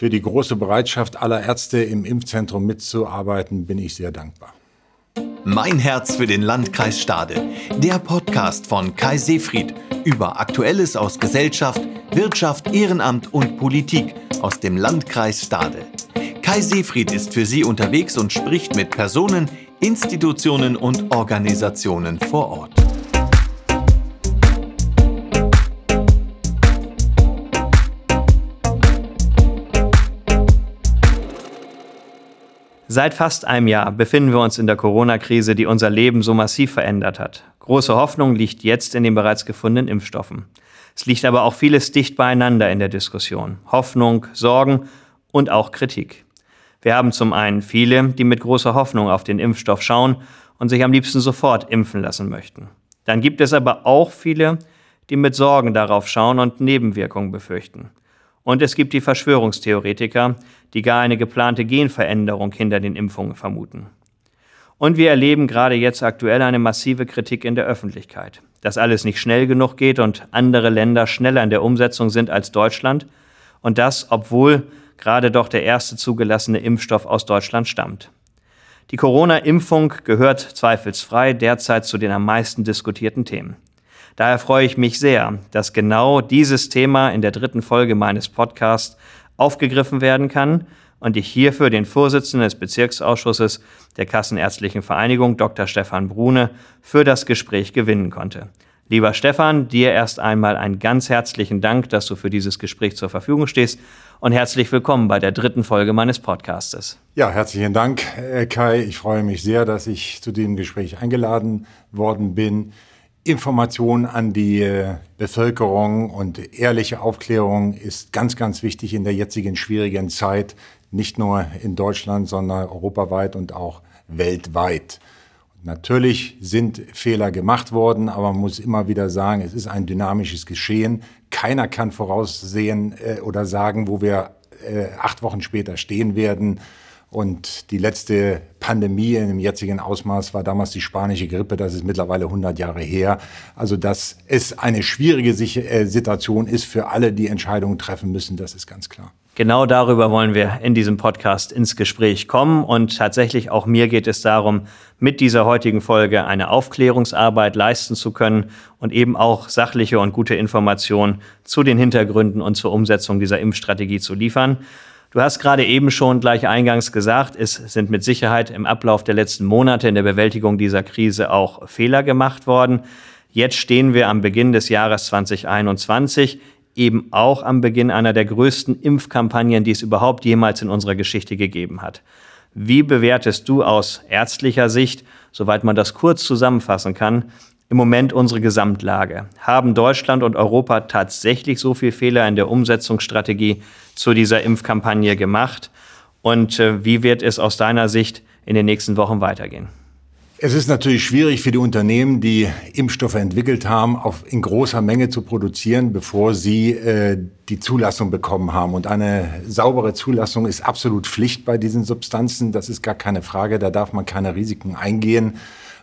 Für die große Bereitschaft aller Ärzte im Impfzentrum mitzuarbeiten bin ich sehr dankbar. Mein Herz für den Landkreis Stade. Der Podcast von Kai Seefried über Aktuelles aus Gesellschaft, Wirtschaft, Ehrenamt und Politik aus dem Landkreis Stade. Kai Seefried ist für Sie unterwegs und spricht mit Personen, Institutionen und Organisationen vor Ort. Seit fast einem Jahr befinden wir uns in der Corona-Krise, die unser Leben so massiv verändert hat. Große Hoffnung liegt jetzt in den bereits gefundenen Impfstoffen. Es liegt aber auch vieles dicht beieinander in der Diskussion. Hoffnung, Sorgen und auch Kritik. Wir haben zum einen viele, die mit großer Hoffnung auf den Impfstoff schauen und sich am liebsten sofort impfen lassen möchten. Dann gibt es aber auch viele, die mit Sorgen darauf schauen und Nebenwirkungen befürchten. Und es gibt die Verschwörungstheoretiker, die gar eine geplante Genveränderung hinter den Impfungen vermuten. Und wir erleben gerade jetzt aktuell eine massive Kritik in der Öffentlichkeit, dass alles nicht schnell genug geht und andere Länder schneller in der Umsetzung sind als Deutschland und das, obwohl gerade doch der erste zugelassene Impfstoff aus Deutschland stammt. Die Corona-Impfung gehört zweifelsfrei derzeit zu den am meisten diskutierten Themen. Daher freue ich mich sehr, dass genau dieses Thema in der dritten Folge meines Podcasts aufgegriffen werden kann und ich hierfür den Vorsitzenden des Bezirksausschusses der Kassenärztlichen Vereinigung, Dr. Stefan Brune, für das Gespräch gewinnen konnte. Lieber Stefan, dir erst einmal einen ganz herzlichen Dank, dass du für dieses Gespräch zur Verfügung stehst und herzlich willkommen bei der dritten Folge meines Podcastes. Ja, herzlichen Dank, Kai. Ich freue mich sehr, dass ich zu dem Gespräch eingeladen worden bin. Information an die äh, Bevölkerung und ehrliche Aufklärung ist ganz, ganz wichtig in der jetzigen schwierigen Zeit, nicht nur in Deutschland, sondern europaweit und auch weltweit. Natürlich sind Fehler gemacht worden, aber man muss immer wieder sagen, es ist ein dynamisches Geschehen. Keiner kann voraussehen äh, oder sagen, wo wir äh, acht Wochen später stehen werden. Und die letzte Pandemie im jetzigen Ausmaß war damals die spanische Grippe. Das ist mittlerweile 100 Jahre her. Also, dass es eine schwierige äh, Situation ist für alle, die Entscheidungen treffen müssen, das ist ganz klar. Genau darüber wollen wir in diesem Podcast ins Gespräch kommen. Und tatsächlich auch mir geht es darum, mit dieser heutigen Folge eine Aufklärungsarbeit leisten zu können und eben auch sachliche und gute Informationen zu den Hintergründen und zur Umsetzung dieser Impfstrategie zu liefern. Du hast gerade eben schon gleich eingangs gesagt, es sind mit Sicherheit im Ablauf der letzten Monate in der Bewältigung dieser Krise auch Fehler gemacht worden. Jetzt stehen wir am Beginn des Jahres 2021, eben auch am Beginn einer der größten Impfkampagnen, die es überhaupt jemals in unserer Geschichte gegeben hat. Wie bewertest du aus ärztlicher Sicht, soweit man das kurz zusammenfassen kann, im Moment unsere Gesamtlage? Haben Deutschland und Europa tatsächlich so viel Fehler in der Umsetzungsstrategie zu dieser Impfkampagne gemacht? Und äh, wie wird es aus deiner Sicht in den nächsten Wochen weitergehen? Es ist natürlich schwierig für die Unternehmen, die Impfstoffe entwickelt haben, auf, in großer Menge zu produzieren, bevor sie äh, die Zulassung bekommen haben. Und eine saubere Zulassung ist absolut Pflicht bei diesen Substanzen. Das ist gar keine Frage. Da darf man keine Risiken eingehen.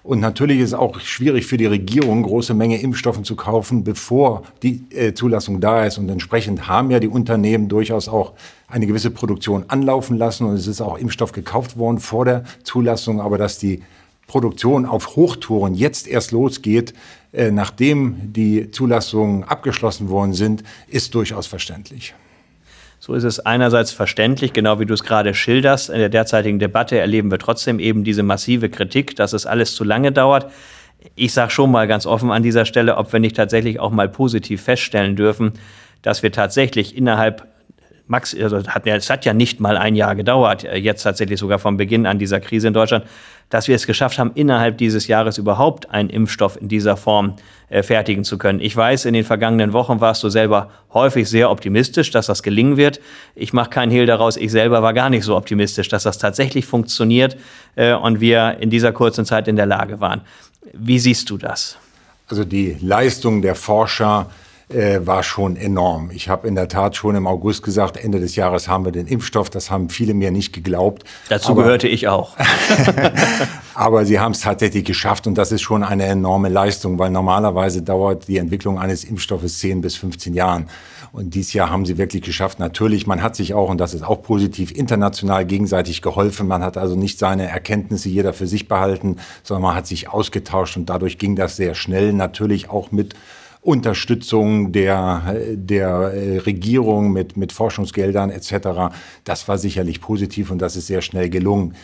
Und natürlich ist es auch schwierig für die Regierung, große Menge Impfstoffen zu kaufen, bevor die äh, Zulassung da ist. Und entsprechend haben ja die Unternehmen durchaus auch eine gewisse Produktion anlaufen lassen. Und es ist auch Impfstoff gekauft worden vor der Zulassung. Aber dass die Produktion auf Hochtouren jetzt erst losgeht, äh, nachdem die Zulassungen abgeschlossen worden sind, ist durchaus verständlich. So ist es einerseits verständlich, genau wie du es gerade schilderst. In der derzeitigen Debatte erleben wir trotzdem eben diese massive Kritik, dass es alles zu lange dauert. Ich sage schon mal ganz offen an dieser Stelle, ob wir nicht tatsächlich auch mal positiv feststellen dürfen, dass wir tatsächlich innerhalb Max, also es hat ja nicht mal ein Jahr gedauert, äh, jetzt tatsächlich sogar vom Beginn an dieser Krise in Deutschland, dass wir es geschafft haben, innerhalb dieses Jahres überhaupt einen Impfstoff in dieser Form äh, fertigen zu können. Ich weiß, in den vergangenen Wochen warst du selber häufig sehr optimistisch, dass das gelingen wird. Ich mache keinen Hehl daraus, ich selber war gar nicht so optimistisch, dass das tatsächlich funktioniert äh, und wir in dieser kurzen Zeit in der Lage waren. Wie siehst du das? Also die Leistung der Forscher, äh, war schon enorm. Ich habe in der Tat schon im August gesagt, Ende des Jahres haben wir den Impfstoff. Das haben viele mir nicht geglaubt. Dazu aber, gehörte ich auch. aber sie haben es tatsächlich geschafft und das ist schon eine enorme Leistung, weil normalerweise dauert die Entwicklung eines Impfstoffes 10 bis 15 Jahren. Und dieses Jahr haben sie wirklich geschafft. Natürlich, man hat sich auch, und das ist auch positiv, international gegenseitig geholfen. Man hat also nicht seine Erkenntnisse jeder für sich behalten, sondern man hat sich ausgetauscht und dadurch ging das sehr schnell. Natürlich auch mit Unterstützung der, der äh, Regierung mit, mit Forschungsgeldern etc. Das war sicherlich positiv und das ist sehr schnell gelungen.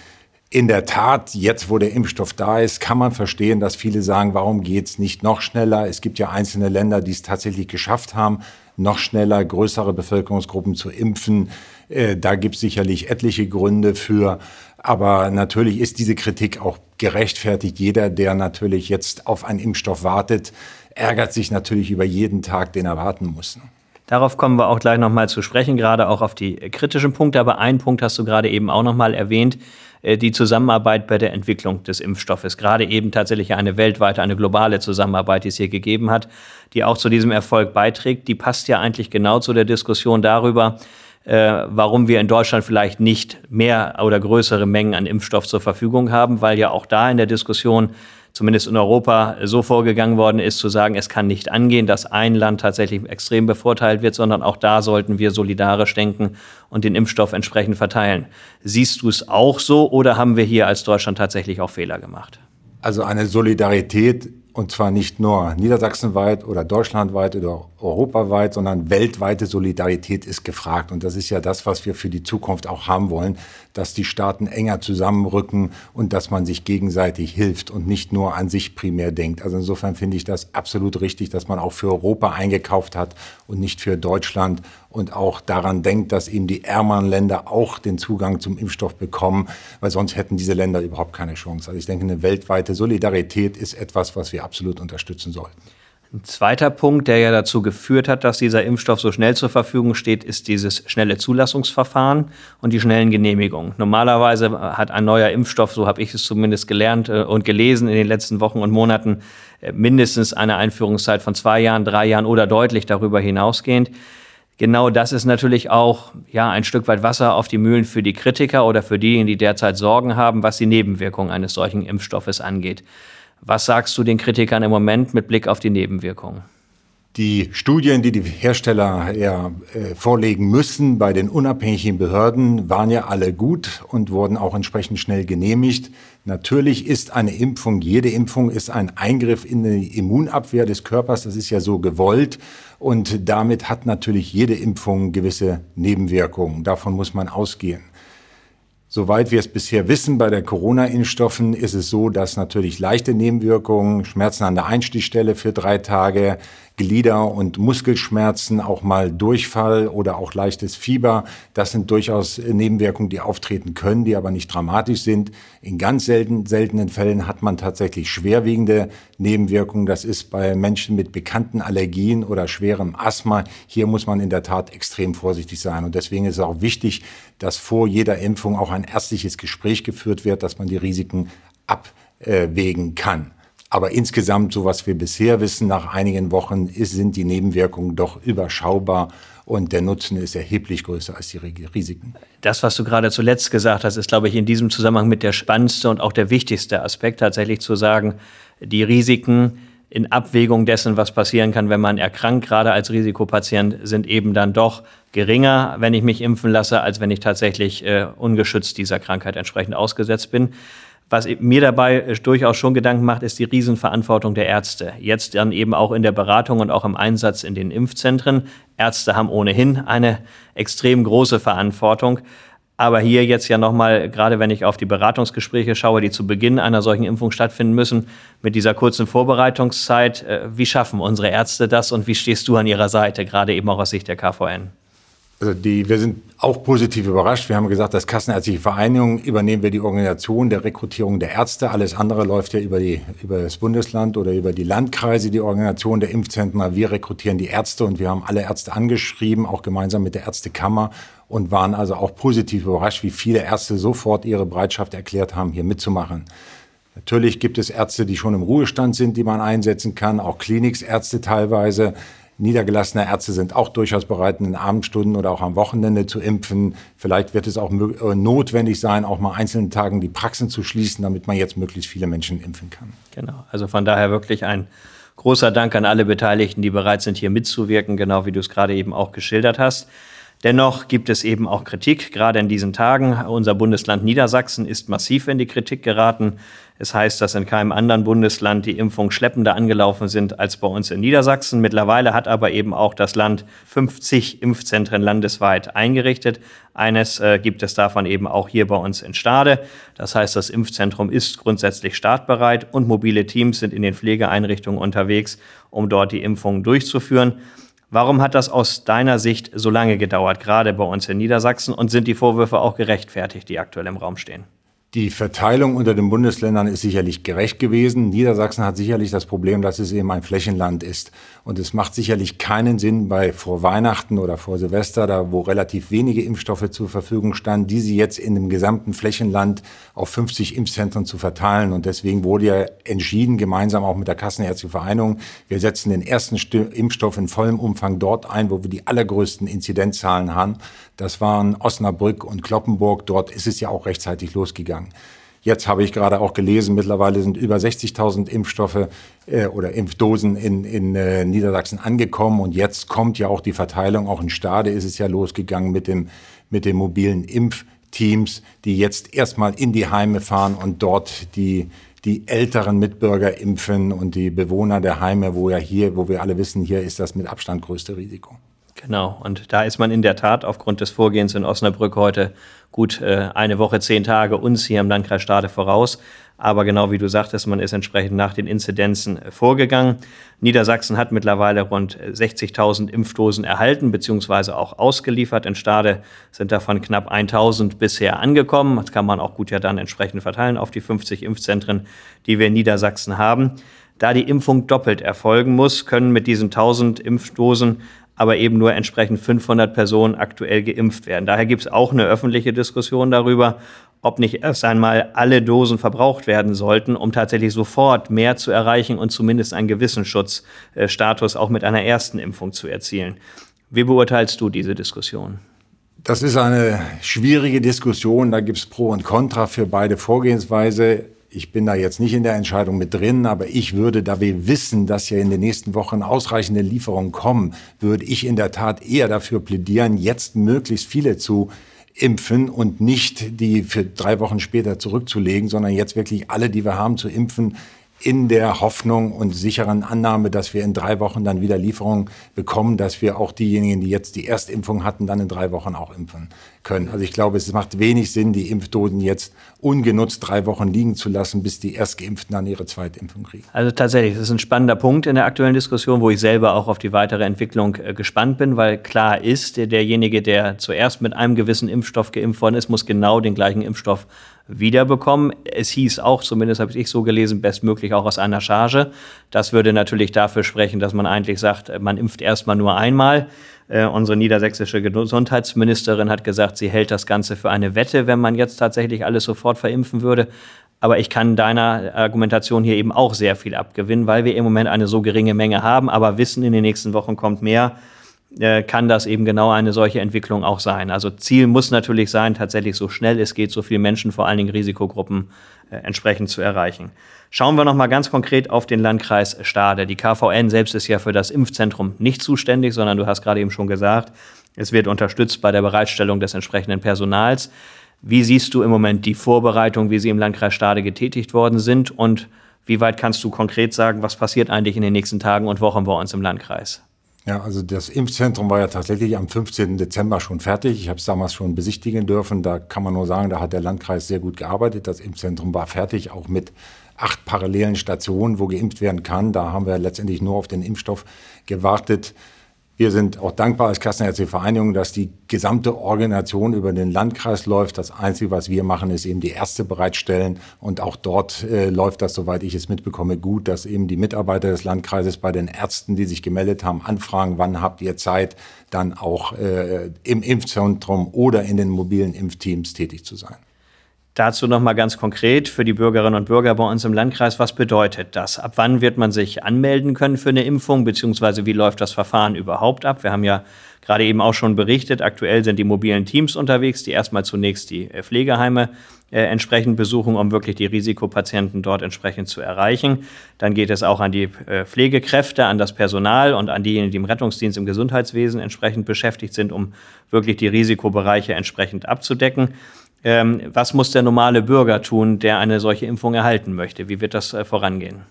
In der Tat, jetzt wo der Impfstoff da ist, kann man verstehen, dass viele sagen, warum geht's nicht noch schneller? Es gibt ja einzelne Länder, die es tatsächlich geschafft haben, noch schneller größere Bevölkerungsgruppen zu impfen. Äh, da gibt es sicherlich etliche Gründe für. Aber natürlich ist diese Kritik auch gerechtfertigt. Jeder, der natürlich jetzt auf einen Impfstoff wartet, ärgert sich natürlich über jeden Tag, den er warten muss. Darauf kommen wir auch gleich nochmal zu sprechen, gerade auch auf die kritischen Punkte. Aber einen Punkt hast du gerade eben auch nochmal erwähnt. Äh, die Zusammenarbeit bei der Entwicklung des Impfstoffes. Gerade eben tatsächlich eine weltweite, eine globale Zusammenarbeit, die es hier gegeben hat, die auch zu diesem Erfolg beiträgt. Die passt ja eigentlich genau zu der Diskussion darüber, äh, warum wir in Deutschland vielleicht nicht mehr oder größere Mengen an Impfstoff zur Verfügung haben, weil ja auch da in der Diskussion zumindest in Europa so vorgegangen worden ist, zu sagen, es kann nicht angehen, dass ein Land tatsächlich extrem bevorteilt wird, sondern auch da sollten wir solidarisch denken und den Impfstoff entsprechend verteilen. Siehst du es auch so oder haben wir hier als Deutschland tatsächlich auch Fehler gemacht? Also eine Solidarität und zwar nicht nur niedersachsenweit oder deutschlandweit oder europaweit, sondern weltweite Solidarität ist gefragt. Und das ist ja das, was wir für die Zukunft auch haben wollen, dass die Staaten enger zusammenrücken und dass man sich gegenseitig hilft und nicht nur an sich primär denkt. Also insofern finde ich das absolut richtig, dass man auch für Europa eingekauft hat und nicht für Deutschland und auch daran denkt, dass eben die ärmeren Länder auch den Zugang zum Impfstoff bekommen, weil sonst hätten diese Länder überhaupt keine Chance. Also ich denke, eine weltweite Solidarität ist etwas, was wir absolut unterstützen sollten. Ein zweiter Punkt, der ja dazu geführt hat, dass dieser Impfstoff so schnell zur Verfügung steht, ist dieses schnelle Zulassungsverfahren und die schnellen Genehmigungen. Normalerweise hat ein neuer Impfstoff, so habe ich es zumindest gelernt äh, und gelesen in den letzten Wochen und Monaten, äh, mindestens eine Einführungszeit von zwei Jahren, drei Jahren oder deutlich darüber hinausgehend. Genau das ist natürlich auch ja, ein Stück weit Wasser auf die Mühlen für die Kritiker oder für diejenigen, die derzeit Sorgen haben, was die Nebenwirkungen eines solchen Impfstoffes angeht. Was sagst du den Kritikern im Moment mit Blick auf die Nebenwirkungen? Die Studien, die die Hersteller ja, äh, vorlegen müssen bei den unabhängigen Behörden, waren ja alle gut und wurden auch entsprechend schnell genehmigt. Natürlich ist eine Impfung, jede Impfung ist ein Eingriff in die Immunabwehr des Körpers. Das ist ja so gewollt. Und damit hat natürlich jede Impfung gewisse Nebenwirkungen. Davon muss man ausgehen. Soweit wir es bisher wissen, bei der Corona-Impfstoffen ist es so, dass natürlich leichte Nebenwirkungen, Schmerzen an der Einstichstelle für drei Tage, Glieder- und Muskelschmerzen, auch mal Durchfall oder auch leichtes Fieber. Das sind durchaus Nebenwirkungen, die auftreten können, die aber nicht dramatisch sind. In ganz selten, seltenen Fällen hat man tatsächlich schwerwiegende Nebenwirkungen. Das ist bei Menschen mit bekannten Allergien oder schwerem Asthma. Hier muss man in der Tat extrem vorsichtig sein. Und deswegen ist es auch wichtig, dass vor jeder Impfung auch ein ärztliches Gespräch geführt wird, dass man die Risiken abwägen kann. Aber insgesamt, so was wir bisher wissen, nach einigen Wochen ist, sind die Nebenwirkungen doch überschaubar und der Nutzen ist erheblich größer als die Risiken. Das, was du gerade zuletzt gesagt hast, ist, glaube ich, in diesem Zusammenhang mit der spannendste und auch der wichtigste Aspekt, tatsächlich zu sagen, die Risiken in Abwägung dessen, was passieren kann, wenn man erkrankt, gerade als Risikopatient, sind eben dann doch geringer, wenn ich mich impfen lasse, als wenn ich tatsächlich äh, ungeschützt dieser Krankheit entsprechend ausgesetzt bin. Was mir dabei äh, durchaus schon Gedanken macht, ist die Riesenverantwortung der Ärzte. Jetzt dann eben auch in der Beratung und auch im Einsatz in den Impfzentren. Ärzte haben ohnehin eine extrem große Verantwortung. Aber hier jetzt ja nochmal, gerade wenn ich auf die Beratungsgespräche schaue, die zu Beginn einer solchen Impfung stattfinden müssen, mit dieser kurzen Vorbereitungszeit, äh, wie schaffen unsere Ärzte das und wie stehst du an ihrer Seite, gerade eben auch aus Sicht der KVN? Also die, wir sind auch positiv überrascht. Wir haben gesagt, als Kassenärztliche Vereinigung übernehmen wir die Organisation der Rekrutierung der Ärzte. Alles andere läuft ja über, die, über das Bundesland oder über die Landkreise, die Organisation der Impfzentren. Wir rekrutieren die Ärzte und wir haben alle Ärzte angeschrieben, auch gemeinsam mit der Ärztekammer und waren also auch positiv überrascht, wie viele Ärzte sofort ihre Bereitschaft erklärt haben, hier mitzumachen. Natürlich gibt es Ärzte, die schon im Ruhestand sind, die man einsetzen kann, auch Kliniksärzte teilweise. Niedergelassene Ärzte sind auch durchaus bereit, in den Abendstunden oder auch am Wochenende zu impfen. Vielleicht wird es auch äh, notwendig sein, auch mal einzelnen Tagen die Praxen zu schließen, damit man jetzt möglichst viele Menschen impfen kann. Genau, also von daher wirklich ein Großer Dank an alle Beteiligten, die bereit sind, hier mitzuwirken, genau wie du es gerade eben auch geschildert hast. Dennoch gibt es eben auch Kritik, gerade in diesen Tagen. Unser Bundesland Niedersachsen ist massiv in die Kritik geraten. Es heißt, dass in keinem anderen Bundesland die Impfungen schleppender angelaufen sind als bei uns in Niedersachsen. Mittlerweile hat aber eben auch das Land 50 Impfzentren landesweit eingerichtet. Eines äh, gibt es davon eben auch hier bei uns in Stade. Das heißt, das Impfzentrum ist grundsätzlich startbereit und mobile Teams sind in den Pflegeeinrichtungen unterwegs, um dort die Impfungen durchzuführen. Warum hat das aus deiner Sicht so lange gedauert, gerade bei uns in Niedersachsen? Und sind die Vorwürfe auch gerechtfertigt, die aktuell im Raum stehen? Die Verteilung unter den Bundesländern ist sicherlich gerecht gewesen. Niedersachsen hat sicherlich das Problem, dass es eben ein Flächenland ist. Und es macht sicherlich keinen Sinn, bei vor Weihnachten oder vor Silvester, da wo relativ wenige Impfstoffe zur Verfügung standen, diese jetzt in dem gesamten Flächenland auf 50 Impfzentren zu verteilen. Und deswegen wurde ja entschieden, gemeinsam auch mit der Kassenärztlichen Vereinigung, wir setzen den ersten Impfstoff in vollem Umfang dort ein, wo wir die allergrößten Inzidenzzahlen haben. Das waren Osnabrück und Kloppenburg. Dort ist es ja auch rechtzeitig losgegangen. Jetzt habe ich gerade auch gelesen, mittlerweile sind über 60.000 Impfstoffe äh, oder Impfdosen in, in äh, Niedersachsen angekommen. Und jetzt kommt ja auch die Verteilung. Auch in Stade ist es ja losgegangen mit dem, mit den mobilen Impfteams, die jetzt erstmal in die Heime fahren und dort die, die älteren Mitbürger impfen und die Bewohner der Heime, wo ja hier, wo wir alle wissen, hier ist das mit Abstand größte Risiko. Genau, und da ist man in der Tat aufgrund des Vorgehens in Osnabrück heute gut äh, eine Woche, zehn Tage uns hier im Landkreis Stade voraus. Aber genau wie du sagtest, man ist entsprechend nach den Inzidenzen äh, vorgegangen. Niedersachsen hat mittlerweile rund 60.000 Impfdosen erhalten bzw. auch ausgeliefert. In Stade sind davon knapp 1.000 bisher angekommen. Das kann man auch gut ja dann entsprechend verteilen auf die 50 Impfzentren, die wir in Niedersachsen haben. Da die Impfung doppelt erfolgen muss, können mit diesen 1000 Impfdosen aber eben nur entsprechend 500 Personen aktuell geimpft werden. Daher gibt es auch eine öffentliche Diskussion darüber, ob nicht erst einmal alle Dosen verbraucht werden sollten, um tatsächlich sofort mehr zu erreichen und zumindest einen gewissen Schutzstatus auch mit einer ersten Impfung zu erzielen. Wie beurteilst du diese Diskussion? Das ist eine schwierige Diskussion. Da gibt es Pro und Contra für beide Vorgehensweise ich bin da jetzt nicht in der Entscheidung mit drin, aber ich würde, da wir wissen, dass ja in den nächsten Wochen ausreichende Lieferungen kommen, würde ich in der Tat eher dafür plädieren, jetzt möglichst viele zu impfen und nicht die für drei Wochen später zurückzulegen, sondern jetzt wirklich alle, die wir haben, zu impfen, in der Hoffnung und sicheren Annahme, dass wir in drei Wochen dann wieder Lieferungen bekommen, dass wir auch diejenigen, die jetzt die Erstimpfung hatten, dann in drei Wochen auch impfen können. Also ich glaube, es macht wenig Sinn, die Impfdosen jetzt ungenutzt drei Wochen liegen zu lassen, bis die Erstgeimpften dann ihre Zweitimpfung kriegen. Also tatsächlich, das ist ein spannender Punkt in der aktuellen Diskussion, wo ich selber auch auf die weitere Entwicklung äh, gespannt bin, weil klar ist, derjenige, der zuerst mit einem gewissen Impfstoff geimpft worden ist, muss genau den gleichen Impfstoff wiederbekommen. Es hieß auch, zumindest habe ich so gelesen, bestmöglich auch aus einer Charge. Das würde natürlich dafür sprechen, dass man eigentlich sagt, man impft erstmal nur einmal. Äh, unsere niedersächsische Gesundheitsministerin hat gesagt, sie hält das Ganze für eine Wette, wenn man jetzt tatsächlich alles sofort verimpfen würde. Aber ich kann deiner Argumentation hier eben auch sehr viel abgewinnen, weil wir im Moment eine so geringe Menge haben, aber wissen, in den nächsten Wochen kommt mehr. Äh, kann das eben genau eine solche Entwicklung auch sein. Also Ziel muss natürlich sein, tatsächlich so schnell es geht, so viele Menschen, vor allen Dingen Risikogruppen, äh, entsprechend zu erreichen. Schauen wir noch mal ganz konkret auf den Landkreis Stade. Die KVN selbst ist ja für das Impfzentrum nicht zuständig, sondern du hast gerade eben schon gesagt, es wird unterstützt bei der Bereitstellung des entsprechenden Personals. Wie siehst du im Moment die Vorbereitung, wie sie im Landkreis Stade getätigt worden sind und wie weit kannst du konkret sagen, was passiert eigentlich in den nächsten Tagen und Wochen bei uns im Landkreis? Ja, also das Impfzentrum war ja tatsächlich am 15. Dezember schon fertig. Ich habe es damals schon besichtigen dürfen. Da kann man nur sagen, da hat der Landkreis sehr gut gearbeitet. Das Impfzentrum war fertig, auch mit acht parallelen Stationen, wo geimpft werden kann. Da haben wir letztendlich nur auf den Impfstoff gewartet. Wir sind auch dankbar als Kassenärztliche Vereinigung, dass die gesamte Organisation über den Landkreis läuft. Das Einzige, was wir machen, ist eben die Ärzte bereitstellen. Und auch dort äh, läuft das, soweit ich es mitbekomme, gut, dass eben die Mitarbeiter des Landkreises bei den Ärzten, die sich gemeldet haben, anfragen, wann habt ihr Zeit, dann auch äh, im Impfzentrum oder in den mobilen Impfteams tätig zu sein. Dazu nochmal ganz konkret für die Bürgerinnen und Bürger bei uns im Landkreis, was bedeutet das? Ab wann wird man sich anmelden können für eine Impfung, beziehungsweise wie läuft das Verfahren überhaupt ab? Wir haben ja gerade eben auch schon berichtet. Aktuell sind die mobilen Teams unterwegs, die erstmal zunächst die äh, Pflegeheime äh, entsprechend besuchen, um wirklich die Risikopatienten dort entsprechend zu erreichen. Dann geht es auch an die äh, Pflegekräfte, an das Personal und an diejenigen, die im Rettungsdienst im Gesundheitswesen entsprechend beschäftigt sind, um wirklich die Risikobereiche entsprechend abzudecken. Ähm, was muss der normale Bürger tun, der eine solche Impfung erhalten möchte? Wie wird das äh, vorangehen?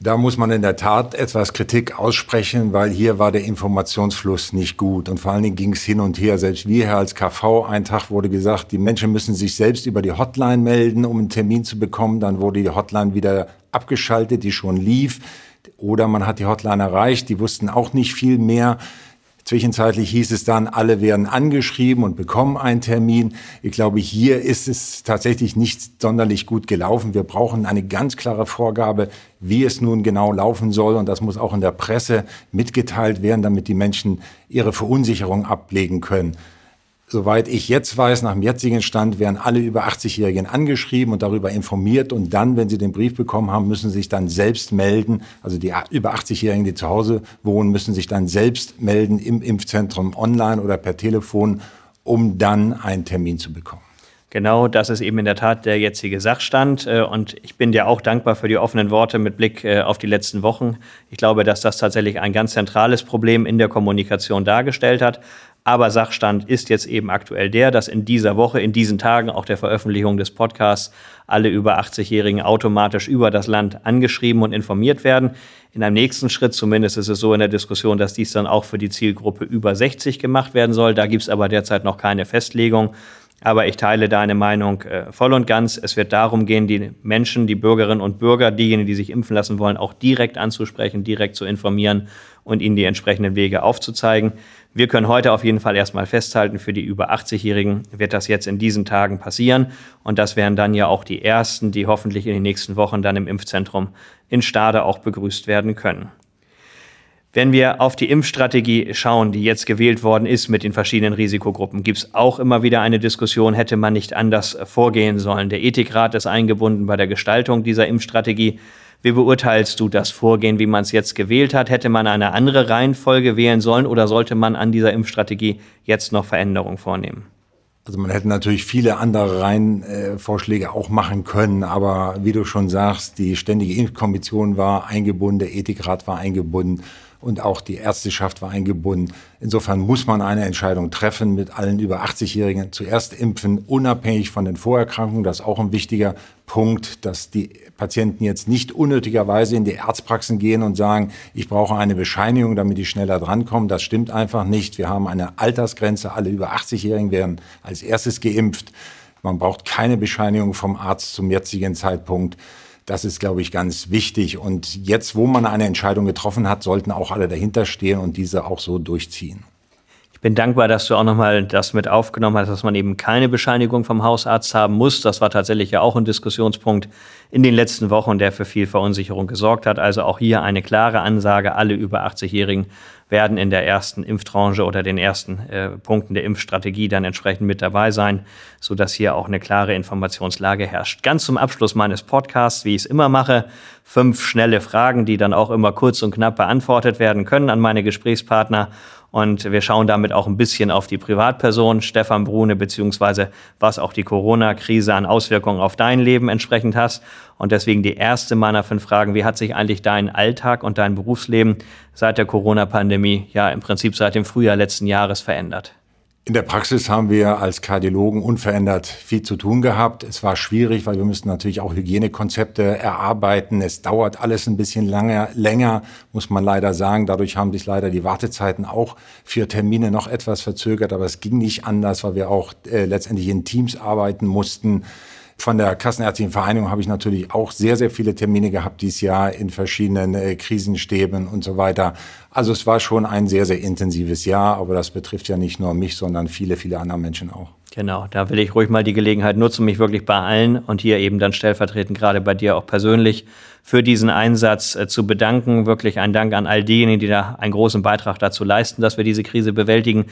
Da muss man in der Tat etwas Kritik aussprechen, weil hier war der Informationsfluss nicht gut. Und vor allen Dingen ging es hin und her. Selbst wir hier als KV, ein Tag wurde gesagt, die Menschen müssen sich selbst über die Hotline melden, um einen Termin zu bekommen. Dann wurde die Hotline wieder abgeschaltet, die schon lief. Oder man hat die Hotline erreicht, die wussten auch nicht viel mehr. Zwischenzeitlich hieß es dann, alle werden angeschrieben und bekommen einen Termin. Ich glaube, hier ist es tatsächlich nicht sonderlich gut gelaufen. Wir brauchen eine ganz klare Vorgabe, wie es nun genau laufen soll. Und das muss auch in der Presse mitgeteilt werden, damit die Menschen ihre Verunsicherung ablegen können. Soweit ich jetzt weiß, nach dem jetzigen Stand werden alle über 80-Jährigen angeschrieben und darüber informiert. Und dann, wenn sie den Brief bekommen haben, müssen sie sich dann selbst melden. Also die über 80-Jährigen, die zu Hause wohnen, müssen sich dann selbst melden im Impfzentrum online oder per Telefon, um dann einen Termin zu bekommen. Genau, das ist eben in der Tat der jetzige Sachstand. Äh, und ich bin dir auch dankbar für die offenen Worte mit Blick äh, auf die letzten Wochen. Ich glaube, dass das tatsächlich ein ganz zentrales Problem in der Kommunikation dargestellt hat. Aber Sachstand ist jetzt eben aktuell der, dass in dieser Woche, in diesen Tagen, auch der Veröffentlichung des Podcasts, alle über 80-Jährigen automatisch über das Land angeschrieben und informiert werden. In einem nächsten Schritt zumindest ist es so in der Diskussion, dass dies dann auch für die Zielgruppe über 60 gemacht werden soll. Da gibt es aber derzeit noch keine Festlegung. Aber ich teile deine Meinung äh, voll und ganz. Es wird darum gehen, die Menschen, die Bürgerinnen und Bürger, diejenigen, die sich impfen lassen wollen, auch direkt anzusprechen, direkt zu informieren und ihnen die entsprechenden Wege aufzuzeigen. Wir können heute auf jeden Fall erstmal festhalten, für die über 80-Jährigen wird das jetzt in diesen Tagen passieren. Und das wären dann ja auch die ersten, die hoffentlich in den nächsten Wochen dann im Impfzentrum in Stade auch begrüßt werden können. Wenn wir auf die Impfstrategie schauen, die jetzt gewählt worden ist mit den verschiedenen Risikogruppen, gibt es auch immer wieder eine Diskussion, hätte man nicht anders vorgehen sollen. Der Ethikrat ist eingebunden bei der Gestaltung dieser Impfstrategie. Wie beurteilst du das Vorgehen, wie man es jetzt gewählt hat? Hätte man eine andere Reihenfolge wählen sollen oder sollte man an dieser Impfstrategie jetzt noch Veränderungen vornehmen? Also man hätte natürlich viele andere Reihenvorschläge auch machen können, aber wie du schon sagst, die Ständige Impfkommission war eingebunden, der Ethikrat war eingebunden und auch die Ärzteschaft war eingebunden. Insofern muss man eine Entscheidung treffen mit allen über 80-Jährigen. Zuerst impfen, unabhängig von den Vorerkrankungen. Das ist auch ein wichtiger Punkt, dass die Patienten jetzt nicht unnötigerweise in die Arztpraxen gehen und sagen, ich brauche eine Bescheinigung, damit ich schneller drankomme. Das stimmt einfach nicht. Wir haben eine Altersgrenze. Alle über 80-Jährigen werden als erstes geimpft. Man braucht keine Bescheinigung vom Arzt zum jetzigen Zeitpunkt. Das ist, glaube ich, ganz wichtig. Und jetzt, wo man eine Entscheidung getroffen hat, sollten auch alle dahinter stehen und diese auch so durchziehen. Ich bin dankbar, dass du auch nochmal das mit aufgenommen hast, dass man eben keine Bescheinigung vom Hausarzt haben muss. Das war tatsächlich ja auch ein Diskussionspunkt in den letzten Wochen, der für viel Verunsicherung gesorgt hat. Also auch hier eine klare Ansage, alle über 80-Jährigen werden in der ersten Impftranche oder den ersten äh, Punkten der Impfstrategie dann entsprechend mit dabei sein, sodass hier auch eine klare Informationslage herrscht. Ganz zum Abschluss meines Podcasts, wie ich es immer mache, fünf schnelle Fragen, die dann auch immer kurz und knapp beantwortet werden können an meine Gesprächspartner. Und wir schauen damit auch ein bisschen auf die Privatperson Stefan Brune, beziehungsweise was auch die Corona-Krise an Auswirkungen auf dein Leben entsprechend hat. Und deswegen die erste meiner fünf Fragen. Wie hat sich eigentlich dein Alltag und dein Berufsleben seit der Corona-Pandemie, ja im Prinzip seit dem Frühjahr letzten Jahres verändert? In der Praxis haben wir als Kardiologen unverändert viel zu tun gehabt. Es war schwierig, weil wir müssen natürlich auch Hygienekonzepte erarbeiten. Es dauert alles ein bisschen lange, länger, muss man leider sagen. Dadurch haben sich leider die Wartezeiten auch für Termine noch etwas verzögert. Aber es ging nicht anders, weil wir auch äh, letztendlich in Teams arbeiten mussten. Von der Kassenärztlichen Vereinigung habe ich natürlich auch sehr, sehr viele Termine gehabt dieses Jahr in verschiedenen äh, Krisenstäben und so weiter. Also es war schon ein sehr, sehr intensives Jahr, aber das betrifft ja nicht nur mich, sondern viele, viele andere Menschen auch. Genau, da will ich ruhig mal die Gelegenheit nutzen, mich wirklich bei allen und hier eben dann stellvertretend gerade bei dir auch persönlich für diesen Einsatz äh, zu bedanken. Wirklich ein Dank an all diejenigen, die da einen großen Beitrag dazu leisten, dass wir diese Krise bewältigen.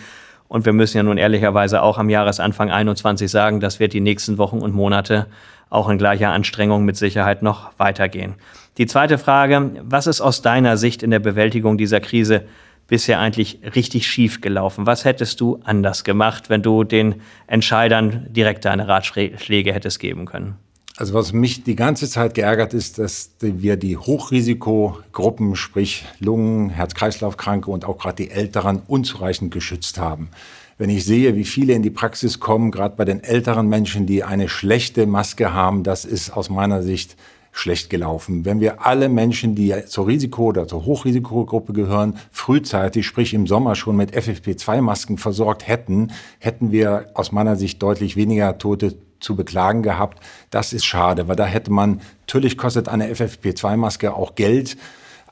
Und wir müssen ja nun ehrlicherweise auch am Jahresanfang 21 sagen, das wird die nächsten Wochen und Monate auch in gleicher Anstrengung mit Sicherheit noch weitergehen. Die zweite Frage, was ist aus deiner Sicht in der Bewältigung dieser Krise bisher eigentlich richtig schief gelaufen? Was hättest du anders gemacht, wenn du den Entscheidern direkt deine Ratschläge hättest geben können? Also was mich die ganze Zeit geärgert ist, dass wir die Hochrisikogruppen, sprich Lungen, Herz-Kreislauf-Kranke und auch gerade die Älteren unzureichend geschützt haben. Wenn ich sehe, wie viele in die Praxis kommen, gerade bei den älteren Menschen, die eine schlechte Maske haben, das ist aus meiner Sicht schlecht gelaufen. Wenn wir alle Menschen, die zur Risiko- oder zur Hochrisikogruppe gehören, frühzeitig, sprich im Sommer schon mit FFP2-Masken versorgt hätten, hätten wir aus meiner Sicht deutlich weniger Tote zu beklagen gehabt. Das ist schade, weil da hätte man, natürlich kostet eine FFP2-Maske auch Geld.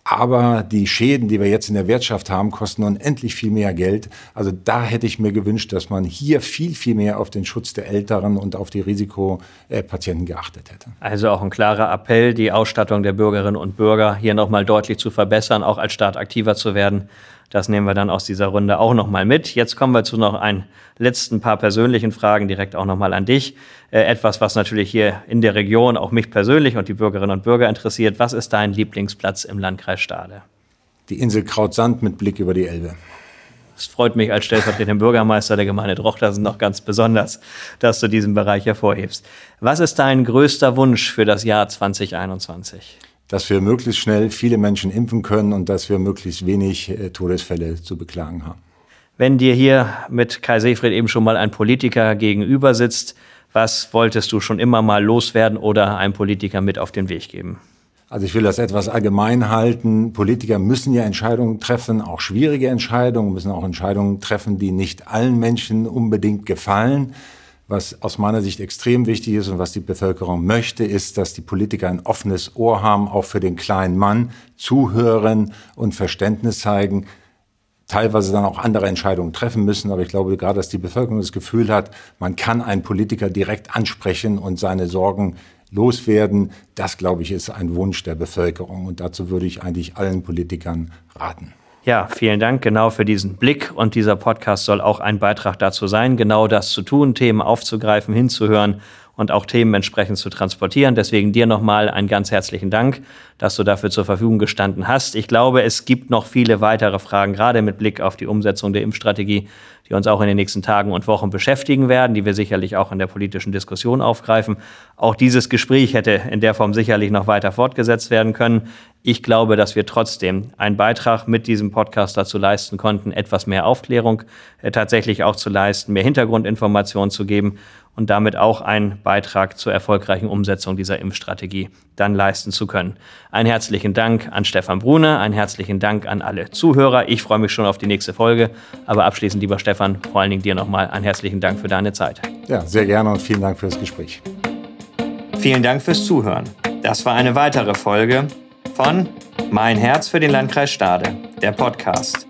Aber die Schäden, die wir jetzt in der Wirtschaft haben, kosten unendlich viel mehr Geld. Also da hätte ich mir gewünscht, dass man hier viel, viel mehr auf den Schutz der Älteren und auf die Risikopatienten geachtet hätte. Also auch ein klarer Appell, die Ausstattung der Bürgerinnen und Bürger hier nochmal deutlich zu verbessern, auch als Staat aktiver zu werden. Das nehmen wir dann aus dieser Runde auch nochmal mit. Jetzt kommen wir zu noch ein letzten paar persönlichen Fragen direkt auch nochmal an dich. Äh, etwas, was natürlich hier in der Region auch mich persönlich und die Bürgerinnen und Bürger interessiert. Was ist dein Lieblingsplatz im Landkreis Stade? Die Insel Krautsand mit Blick über die Elbe. Es freut mich als stellvertretender Bürgermeister der Gemeinde Drochtersen noch ganz besonders, dass du diesen Bereich hervorhebst. Was ist dein größter Wunsch für das Jahr 2021? Dass wir möglichst schnell viele Menschen impfen können und dass wir möglichst wenig äh, Todesfälle zu beklagen haben. Wenn dir hier mit Kai Seefried eben schon mal ein Politiker gegenüber sitzt, was wolltest du schon immer mal loswerden oder einem Politiker mit auf den Weg geben? Also ich will das etwas allgemein halten. Politiker müssen ja Entscheidungen treffen, auch schwierige Entscheidungen, müssen auch Entscheidungen treffen, die nicht allen Menschen unbedingt gefallen. Was aus meiner Sicht extrem wichtig ist und was die Bevölkerung möchte, ist, dass die Politiker ein offenes Ohr haben, auch für den kleinen Mann, zuhören und Verständnis zeigen, teilweise dann auch andere Entscheidungen treffen müssen. Aber ich glaube gerade, dass die Bevölkerung das Gefühl hat, man kann einen Politiker direkt ansprechen und seine Sorgen loswerden. Das, glaube ich, ist ein Wunsch der Bevölkerung. Und dazu würde ich eigentlich allen Politikern raten. Ja, vielen Dank genau für diesen Blick und dieser Podcast soll auch ein Beitrag dazu sein, genau das zu tun, Themen aufzugreifen, hinzuhören und auch Themen entsprechend zu transportieren. Deswegen dir nochmal einen ganz herzlichen Dank, dass du dafür zur Verfügung gestanden hast. Ich glaube, es gibt noch viele weitere Fragen, gerade mit Blick auf die Umsetzung der Impfstrategie, die uns auch in den nächsten Tagen und Wochen beschäftigen werden, die wir sicherlich auch in der politischen Diskussion aufgreifen. Auch dieses Gespräch hätte in der Form sicherlich noch weiter fortgesetzt werden können. Ich glaube, dass wir trotzdem einen Beitrag mit diesem Podcast dazu leisten konnten, etwas mehr Aufklärung äh, tatsächlich auch zu leisten, mehr Hintergrundinformationen zu geben und damit auch einen Beitrag zur erfolgreichen Umsetzung dieser Impfstrategie dann leisten zu können. Einen herzlichen Dank an Stefan Brune, einen herzlichen Dank an alle Zuhörer. Ich freue mich schon auf die nächste Folge. Aber abschließend, lieber Stefan, vor allen Dingen dir nochmal einen herzlichen Dank für deine Zeit. Ja, sehr gerne und vielen Dank für das Gespräch. Vielen Dank fürs Zuhören. Das war eine weitere Folge von Mein Herz für den Landkreis Stade, der Podcast.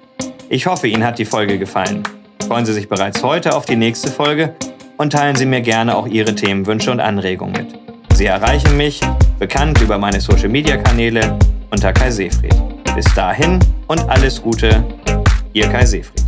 Ich hoffe, Ihnen hat die Folge gefallen. Freuen Sie sich bereits heute auf die nächste Folge und teilen Sie mir gerne auch Ihre Themenwünsche und Anregungen mit. Sie erreichen mich, bekannt über meine Social-Media-Kanäle, unter Kai Seefried. Bis dahin und alles Gute, Ihr Kai Seefried.